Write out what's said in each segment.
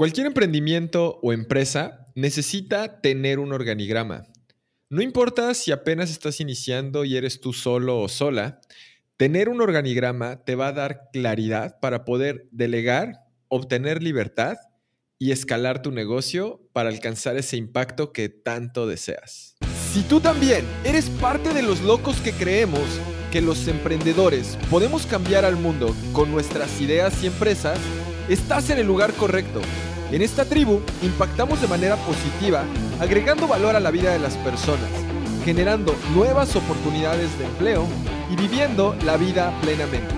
Cualquier emprendimiento o empresa necesita tener un organigrama. No importa si apenas estás iniciando y eres tú solo o sola, tener un organigrama te va a dar claridad para poder delegar, obtener libertad y escalar tu negocio para alcanzar ese impacto que tanto deseas. Si tú también eres parte de los locos que creemos que los emprendedores podemos cambiar al mundo con nuestras ideas y empresas, estás en el lugar correcto. En esta tribu impactamos de manera positiva, agregando valor a la vida de las personas, generando nuevas oportunidades de empleo y viviendo la vida plenamente.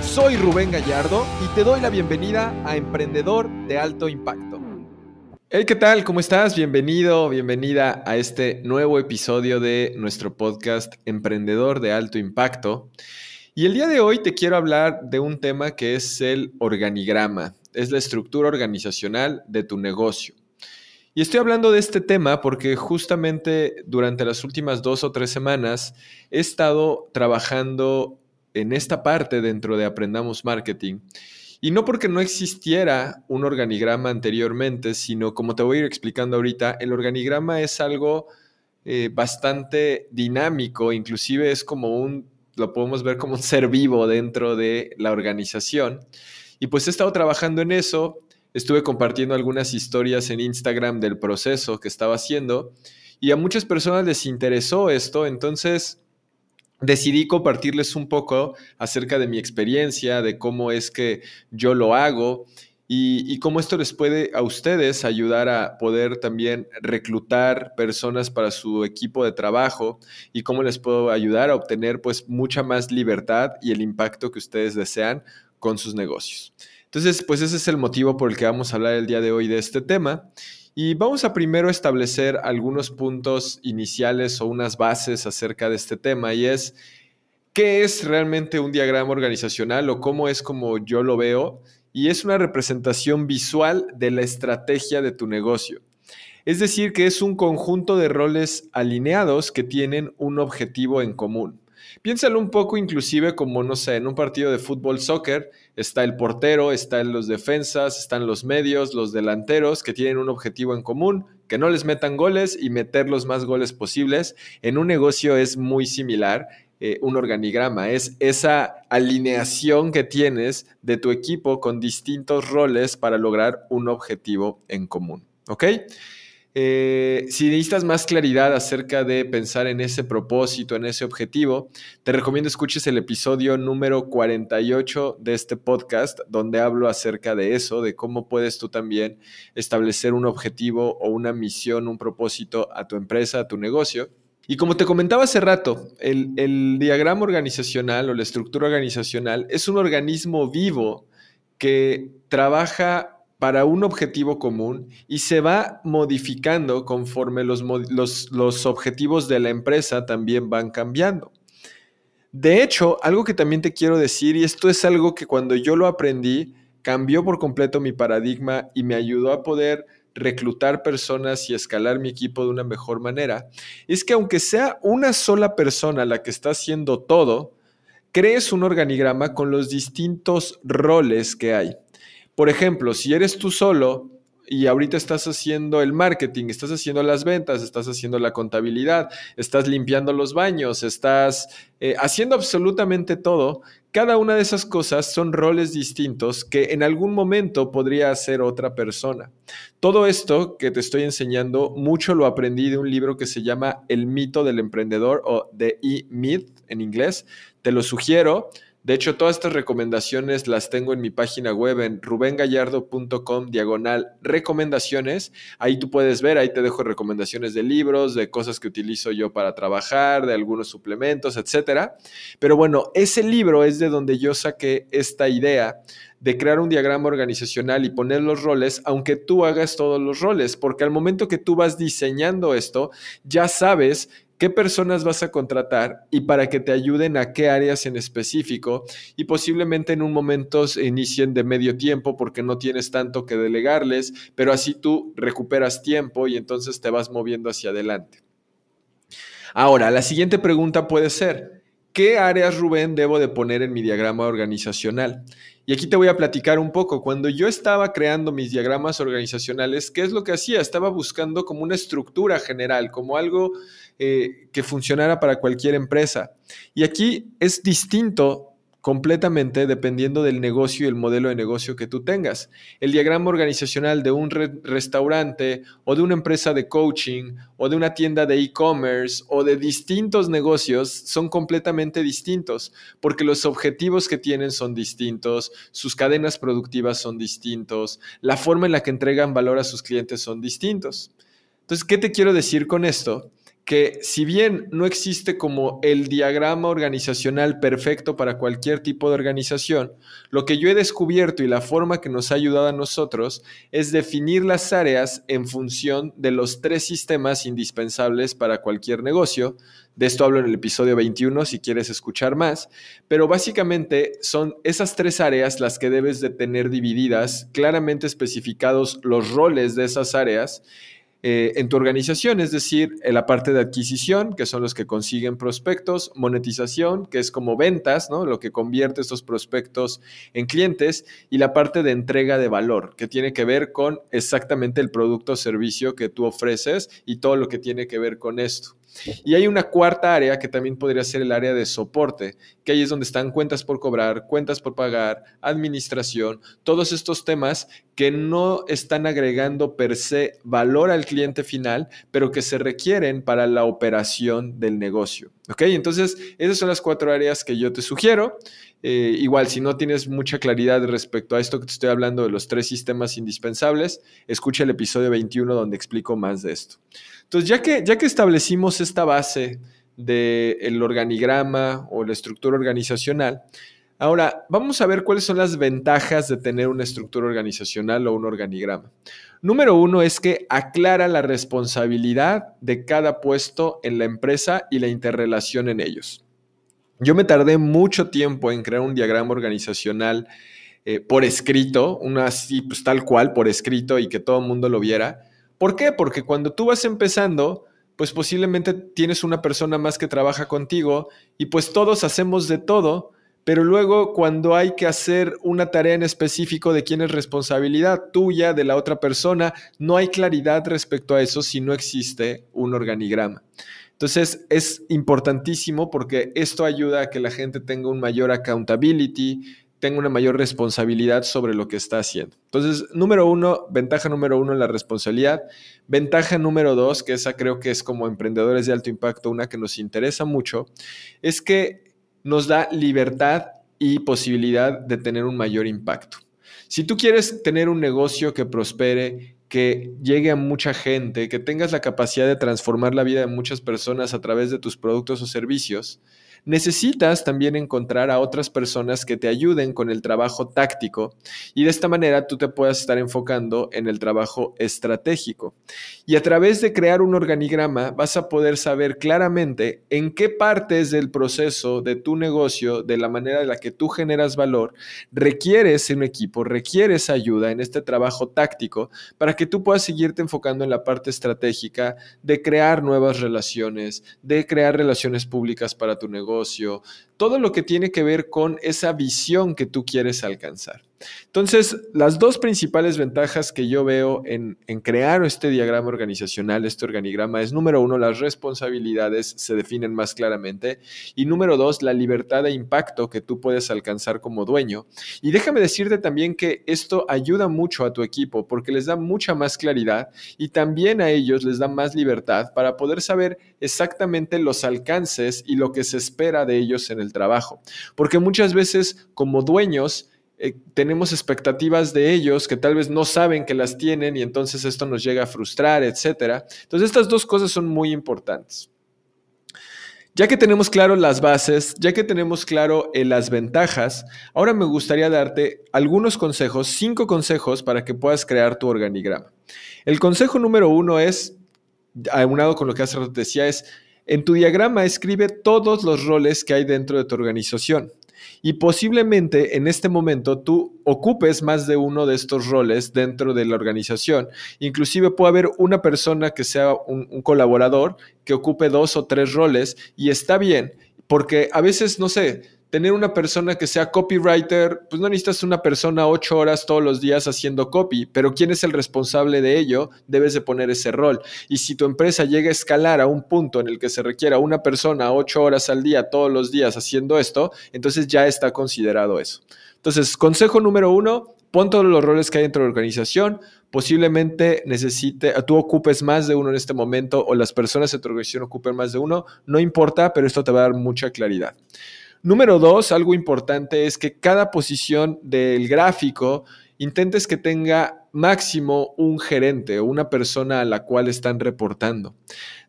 Soy Rubén Gallardo y te doy la bienvenida a Emprendedor de Alto Impacto. Hey, ¿qué tal? ¿Cómo estás? Bienvenido, bienvenida a este nuevo episodio de nuestro podcast Emprendedor de Alto Impacto. Y el día de hoy te quiero hablar de un tema que es el organigrama es la estructura organizacional de tu negocio. Y estoy hablando de este tema porque justamente durante las últimas dos o tres semanas he estado trabajando en esta parte dentro de Aprendamos Marketing. Y no porque no existiera un organigrama anteriormente, sino como te voy a ir explicando ahorita, el organigrama es algo eh, bastante dinámico, inclusive es como un, lo podemos ver como un ser vivo dentro de la organización. Y pues he estado trabajando en eso, estuve compartiendo algunas historias en Instagram del proceso que estaba haciendo y a muchas personas les interesó esto, entonces decidí compartirles un poco acerca de mi experiencia, de cómo es que yo lo hago y, cómo esto les puede a ustedes ayudar a poder también reclutar personas para su equipo de trabajo y cómo les puedo ayudar a obtener pues mucha más libertad y el impacto que ustedes desean con sus negocios. Entonces, pues ese es el motivo por el que vamos a hablar el día de hoy de este tema. Y vamos a primero establecer algunos puntos iniciales o unas bases acerca de este tema y es qué es realmente un diagrama organizacional o cómo es como yo lo veo y es una representación visual de la estrategia de tu negocio. Es decir, que es un conjunto de roles alineados que tienen un objetivo en común. Piénsalo un poco inclusive como, no sé, en un partido de fútbol, soccer, está el portero, están los defensas, están los medios, los delanteros que tienen un objetivo en común, que no les metan goles y meter los más goles posibles. En un negocio es muy similar. Eh, un organigrama, es esa alineación que tienes de tu equipo con distintos roles para lograr un objetivo en común. ¿Ok? Eh, si necesitas más claridad acerca de pensar en ese propósito, en ese objetivo, te recomiendo escuches el episodio número 48 de este podcast, donde hablo acerca de eso, de cómo puedes tú también establecer un objetivo o una misión, un propósito a tu empresa, a tu negocio. Y como te comentaba hace rato, el, el diagrama organizacional o la estructura organizacional es un organismo vivo que trabaja para un objetivo común y se va modificando conforme los, los, objetivos de la empresa también van cambiando. De hecho, algo que también te quiero decir, y esto es algo que cuando yo lo aprendí, cambió por completo mi paradigma y me ayudó a poder reclutar personas y escalar mi equipo de una mejor manera, es que aunque sea una sola persona la que está haciendo todo, crees un organigrama con los distintos roles que hay. Por ejemplo, si eres tú solo y ahorita estás haciendo el marketing, estás haciendo las ventas, estás haciendo la contabilidad, estás limpiando los baños, estás eh, haciendo absolutamente todo, cada una de esas cosas son roles distintos que en algún momento podría hacer otra persona. Todo esto que te estoy enseñando, mucho lo aprendí de un libro que se llama El mito del emprendedor o The E-Myth en inglés. Te lo sugiero. De hecho, todas estas recomendaciones las tengo en mi página web en rubengallardo.com diagonal recomendaciones. Ahí tú puedes ver, ahí te dejo recomendaciones de libros, de cosas que utilizo yo para trabajar, de algunos suplementos, etc. Pero bueno, ese libro es de donde yo saqué esta idea de crear un diagrama organizacional y poner los roles, aunque tú hagas todos los roles, porque al momento que tú vas diseñando esto, ya sabes qué personas vas a contratar y para que te ayuden a qué áreas en específico y posiblemente en un momento se inicien de medio tiempo porque no tienes tanto que delegarles, pero así tú recuperas tiempo y entonces te vas moviendo hacia adelante. Ahora, la siguiente pregunta puede ser, ¿qué áreas, Rubén, debo de poner en mi diagrama organizacional? Y aquí te voy a platicar un poco. Cuando yo estaba creando mis diagramas organizacionales, ¿qué es lo que hacía? Estaba buscando como una estructura general, como algo eh, que funcionara para cualquier empresa. Y aquí es distinto completamente dependiendo del negocio y el modelo de negocio que tú tengas. El diagrama organizacional de un restaurante o de una empresa de coaching o de una tienda de e-commerce o de distintos negocios son completamente distintos porque los objetivos que tienen son distintos, sus cadenas productivas son distintos, la forma en la que entregan valor a sus clientes son distintos. Entonces, ¿qué te quiero decir con esto? Que si bien no existe como el diagrama organizacional perfecto para cualquier tipo de organización, lo que yo he descubierto y la forma que nos ha ayudado a nosotros es definir las áreas en función de los tres sistemas indispensables para cualquier negocio. De esto hablo en el episodio 21 si quieres escuchar más, pero básicamente son esas tres áreas las que debes de tener divididas, claramente especificados los roles de esas áreas eh, en tu organización, es decir, la parte de adquisición, que son los que consiguen prospectos, monetización, que es como ventas, ¿no? lo que convierte estos prospectos en clientes, y la parte de entrega de valor, que tiene que ver con exactamente el producto o servicio que tú ofreces y todo lo que tiene que ver con esto. Y hay una cuarta área que también podría ser el área de soporte, que ahí es donde están cuentas por cobrar, cuentas por pagar, administración, todos estos temas que no están agregando per se valor al cliente final, pero que se requieren para la operación del negocio. ¿Ok? Entonces, esas son las cuatro áreas que yo te sugiero. Eh, igual, si no tienes mucha claridad respecto a esto que te estoy hablando de los tres sistemas indispensables, escucha el episodio 21 donde explico más de esto. Entonces, ya que, ya que establecimos esta base del organigrama o la estructura organizacional, ahora vamos a ver cuáles son las ventajas de tener una estructura organizacional o un organigrama. Número uno es que aclara la responsabilidad de cada puesto en la empresa y la interrelación en ellos. Yo me tardé mucho tiempo en crear un diagrama organizacional eh, por escrito, una así, pues tal cual, por escrito y que todo el mundo lo viera. ¿Por qué? Porque cuando tú vas empezando, pues posiblemente tienes una persona más que trabaja contigo y pues todos hacemos de todo, pero luego cuando hay que hacer una tarea en específico de quién es responsabilidad tuya, de la otra persona, no hay claridad respecto a eso si no existe un organigrama. Entonces es importantísimo porque esto ayuda a que la gente tenga un mayor accountability, tenga una mayor responsabilidad sobre lo que está haciendo. Entonces, número uno, ventaja número uno, la responsabilidad. Ventaja número dos, que esa creo que es como emprendedores de alto impacto, una que nos interesa mucho, es que nos da libertad y posibilidad de tener un mayor impacto. Si tú quieres tener un negocio que prospere, que llegue a mucha gente, que tengas la capacidad de transformar la vida de muchas personas a través de tus productos o servicios, necesitas también encontrar a otras personas que te ayuden con el trabajo táctico y de esta manera tú te puedas estar enfocando en el trabajo estratégico. Y a través de crear un organigrama vas a poder saber claramente en qué partes del proceso de tu negocio, de la manera en la que tú generas valor, requieres un equipo, requieres ayuda en este trabajo táctico para que tú puedas seguirte enfocando en la parte estratégica de crear nuevas relaciones, de crear relaciones públicas para tu negocio todo lo que tiene que ver con esa visión que tú quieres alcanzar. Entonces, las dos principales ventajas que yo veo en, crear este diagrama organizacional, este organigrama, es número uno, las responsabilidades se definen más claramente y número dos, la libertad de impacto que tú puedes alcanzar como dueño. Y déjame decirte también que esto ayuda mucho a tu equipo porque les da mucha más claridad y también a ellos les da más libertad para poder saber exactamente los alcances y lo que se espera de ellos en el trabajo. Porque muchas veces como dueños, eh, tenemos expectativas de ellos que tal vez no saben que las tienen y entonces esto nos llega a frustrar, etc. Entonces estas dos cosas son muy importantes. Ya que tenemos claro las bases, ya que tenemos claro eh, las ventajas, ahora me gustaría darte algunos consejos, cinco consejos para que puedas crear tu organigrama. El consejo número uno es, aunado con lo que hace rato decía, es en tu diagrama escribe todos los roles que hay dentro de tu organización. Y posiblemente en este momento tú ocupes más de uno de estos roles dentro de la organización. Inclusive puede haber una persona que sea un, colaborador que ocupe dos o tres roles y está bien porque a veces, no sé, tener una persona que sea copywriter, pues no necesitas una persona ocho horas todos los días haciendo copy, pero ¿quién es el responsable de ello? Debes de poner ese rol. Y si tu empresa llega a escalar a un punto en el que se requiera una persona ocho horas al día todos los días haciendo esto, entonces ya está considerado eso. Entonces, consejo número uno, pon todos los roles que hay dentro de la organización. Posiblemente necesite, tú ocupes más de uno en este momento o las personas de tu organización ocupen más de uno. No importa, pero esto te va a dar mucha claridad. Número dos, algo importante es que cada posición del gráfico intentes que tenga máximo un gerente o una persona a la cual están reportando.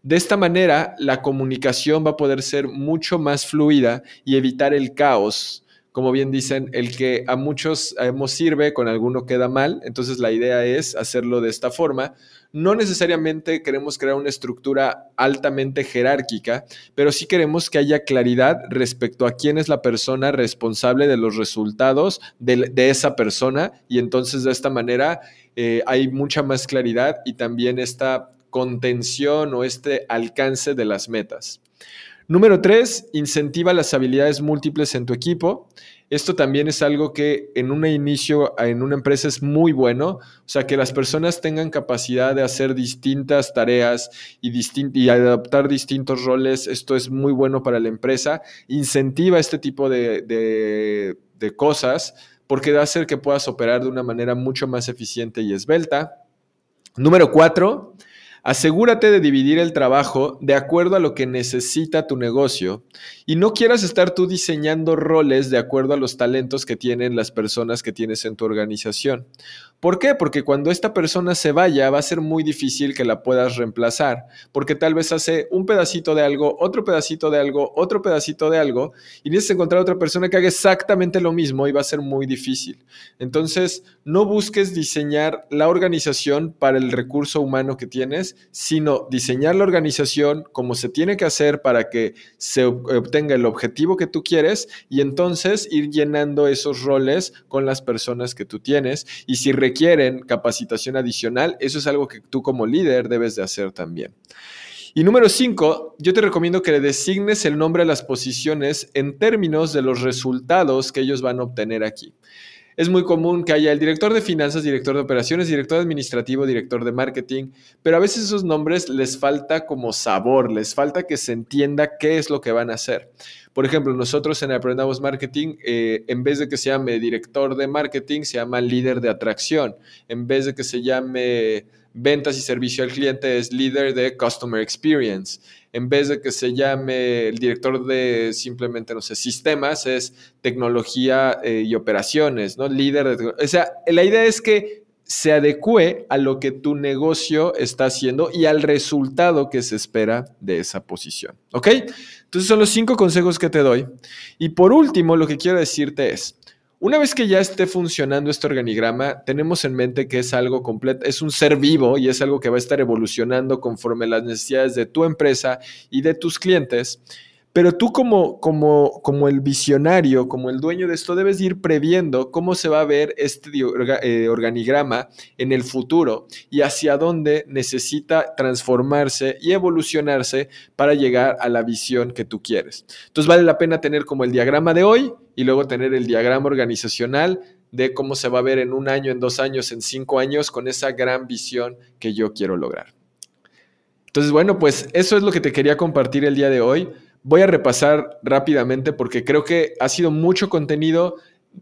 De esta manera, la comunicación va a poder ser mucho más fluida y evitar el caos como bien dicen, el que a muchos hemos sirve, con alguno queda mal. Entonces la idea es hacerlo de esta forma. No necesariamente queremos crear una estructura altamente jerárquica, pero sí queremos que haya claridad respecto a quién es la persona responsable de los resultados de, esa persona y entonces de esta manera eh, hay mucha más claridad y también esta contención o este alcance de las metas. Número tres, incentiva las habilidades múltiples en tu equipo. Esto también es algo que en un inicio en una empresa es muy bueno, o sea, que las personas tengan capacidad de hacer distintas tareas y, y adaptar distintos roles. Esto es muy bueno para la empresa. Incentiva este tipo de, de cosas porque va a hacer que puedas operar de una manera mucho más eficiente y esbelta. Número cuatro, Asegúrate de dividir el trabajo de acuerdo a lo que necesita tu negocio y no quieras estar tú diseñando roles de acuerdo a los talentos que tienen las personas que tienes en tu organización. ¿Por qué? Porque cuando esta persona se vaya va a ser muy difícil que la puedas reemplazar, porque tal vez hace un pedacito de algo, otro pedacito de algo, otro pedacito de algo, y necesitas encontrar otra persona que haga exactamente lo mismo y va a ser muy difícil. Entonces, no busques diseñar la organización para el recurso humano que tienes, sino diseñar la organización como se tiene que hacer para que se obtenga el objetivo que tú quieres y entonces ir llenando esos roles con las personas que tú tienes. Y si requieren capacitación adicional, eso es algo que tú como líder debes de hacer también. Y número cinco, yo te recomiendo que le designes el nombre a las posiciones en términos de los resultados que ellos van a obtener aquí. Es muy común que haya el director de finanzas, director de operaciones, director administrativo, director de marketing, pero a veces esos nombres les falta como sabor, les falta que se entienda qué es lo que van a hacer. Por ejemplo, nosotros en Aprendamos Marketing, eh, en vez de que se llame director de marketing, se llama líder de atracción. En vez de que se llame ventas y servicio al cliente, es líder de customer experience. En vez de que se llame el director de simplemente, no sé, sistemas, es tecnología eh, y operaciones, ¿no? Líder de... O sea, la idea es que se adecue a lo que tu negocio está haciendo y al resultado que se espera de esa posición. ¿Ok? Entonces son los cinco consejos que te doy. Y por último, lo que quiero decirte es, una vez que ya esté funcionando este organigrama, tenemos en mente que es algo completo, es un ser vivo y es algo que va a estar evolucionando conforme las necesidades de tu empresa y de tus clientes. Pero tú como, como, como el visionario, como el dueño de esto, debes ir previendo cómo se va a ver este eh, organigrama en el futuro y hacia dónde necesita transformarse y evolucionarse para llegar a la visión que tú quieres. Entonces vale la pena tener como el diagrama de hoy y luego tener el diagrama organizacional de cómo se va a ver en un año, en dos años, en cinco años, con esa gran visión que yo quiero lograr. Entonces, bueno, pues eso es lo que te quería compartir el día de hoy. Voy a repasar rápidamente porque creo que ha sido mucho contenido.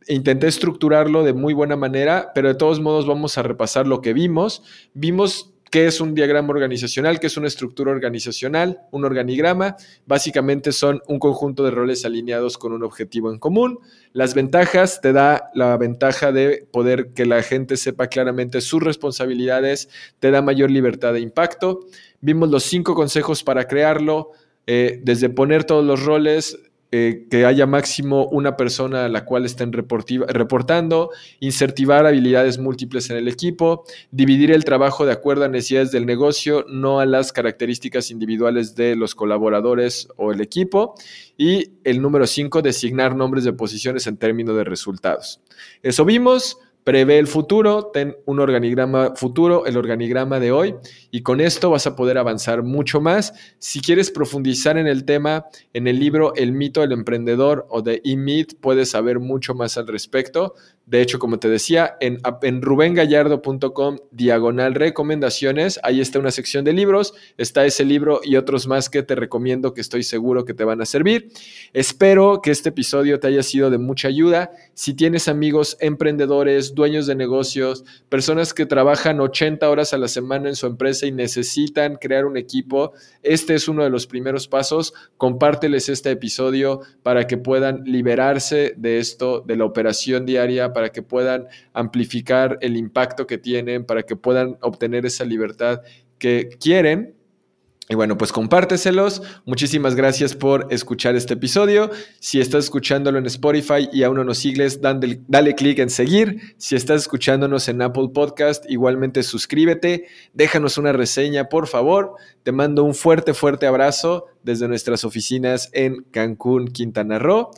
Intenté estructurarlo de muy buena manera, pero de todos modos vamos a repasar lo que vimos. Vimos qué es un diagrama organizacional, qué es una estructura organizacional, un organigrama. Básicamente son un conjunto de roles alineados con un objetivo en común. Las ventajas te da la ventaja de poder que la gente sepa claramente sus responsabilidades, te da mayor libertad de impacto. Vimos los cinco consejos para crearlo, eh, desde poner todos los roles, eh, que haya máximo una persona a la cual estén reportando, incentivar habilidades múltiples en el equipo, dividir el trabajo de acuerdo a necesidades del negocio, no a las características individuales de los colaboradores o el equipo. Y el número 5, designar nombres de posiciones en términos de resultados. Eso vimos. Prevé el futuro, ten un organigrama futuro, el organigrama de hoy, y con esto vas a poder avanzar mucho más. Si quieres profundizar en el tema, en el libro El mito del emprendedor o de E-Meet, puedes saber mucho más al respecto. De hecho, como te decía, en, en rubengallardo.com diagonal recomendaciones, ahí está una sección de libros, está ese libro y otros más que te recomiendo que estoy seguro que te van a servir. Espero que este episodio te haya sido de mucha ayuda. Si tienes amigos emprendedores, dueños de negocios, personas que trabajan 80 horas a la semana en su empresa y necesitan crear un equipo, este es uno de los primeros pasos. Compárteles este episodio para que puedan liberarse de esto, de la operación diaria para que puedan amplificar el impacto que tienen, para que puedan obtener esa libertad que quieren. Y bueno, pues compárteselos. Muchísimas gracias por escuchar este episodio. Si estás escuchándolo en Spotify y aún no nos sigues, dale, dale clic en seguir. Si estás escuchándonos en Apple Podcast, igualmente suscríbete. Déjanos una reseña, por favor. Te mando un fuerte, fuerte abrazo desde nuestras oficinas en Cancún, Quintana Roo.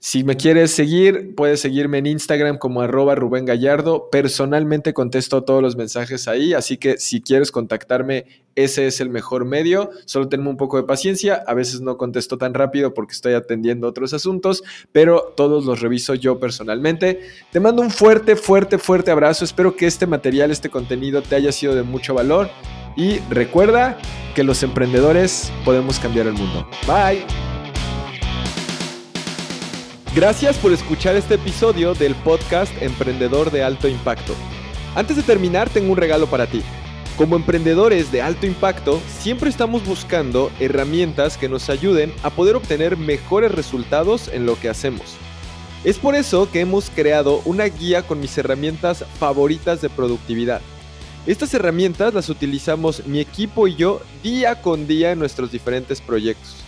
Si me quieres seguir, puedes seguirme en Instagram como arroba Rubén Gallardo. Personalmente contesto todos los mensajes ahí, así que si quieres contactarme, ese es el mejor medio. Solo tenme un poco de paciencia. A veces no contesto tan rápido porque estoy atendiendo otros asuntos, pero todos los reviso yo personalmente. Te mando un fuerte, fuerte, fuerte abrazo. Espero que este material, este contenido te haya sido de mucho valor. Y recuerda que los emprendedores podemos cambiar el mundo. Bye. Gracias por escuchar este episodio del podcast Emprendedor de Alto Impacto. Antes de terminar, tengo un regalo para ti. Como emprendedores de alto impacto, siempre estamos buscando herramientas que nos ayuden a poder obtener mejores resultados en lo que hacemos. Es por eso que hemos creado una guía con mis herramientas favoritas de productividad. Estas herramientas las utilizamos mi equipo y yo día con día en nuestros diferentes proyectos.